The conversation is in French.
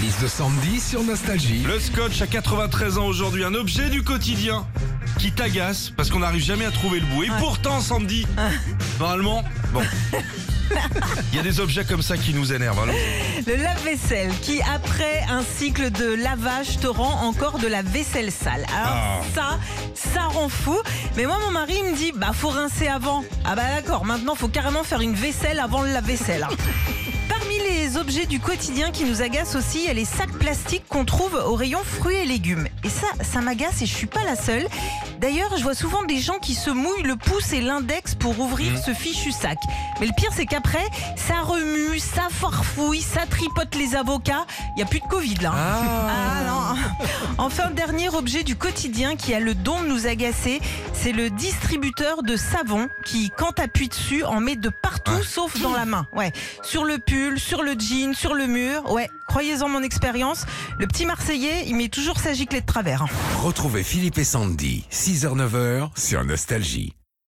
liste de Sandy sur Nostalgie. Le scotch a 93 ans aujourd'hui, un objet du quotidien qui t'agace parce qu'on n'arrive jamais à trouver le bout. Et pourtant, Sandy, normalement, bon. Il y a des objets comme ça qui nous énervent. alors. Le lave-vaisselle qui, après un cycle de lavage, te rend encore de la vaisselle sale. Alors Ah. ça, ça rend fou. Mais moi, mon mari il me dit, bah faut rincer avant. Ah bah d'accord, maintenant faut carrément faire une vaisselle avant le lave-vaisselle. hein. Objets du quotidien qui nous agacent aussi, il y a les sacs plastiques qu'on trouve au rayon fruits et légumes. Et ça, ça m'agace et je suis pas la seule. D'ailleurs, je vois souvent des gens qui se mouillent le pouce et l'index pour ouvrir ce fichu sac. Mais le pire, c'est qu'après, ça remue, ça farfouille, ça tripote les avocats. Il y a plus de Covid là. hein. Ah non. Enfin, dernier objet du quotidien qui a le don de nous agacer, c'est le distributeur de savon qui, quand t'appuies dessus, en met de partout sauf dans la main. Ouais, sur le pull, sur le jean, sur le mur. Ouais, croyez-en mon expérience, le petit Marseillais, il met toujours sa giclée de travers. hein. Retrouvez Philippe et Sandy, 6h-9h sur Nostalgie.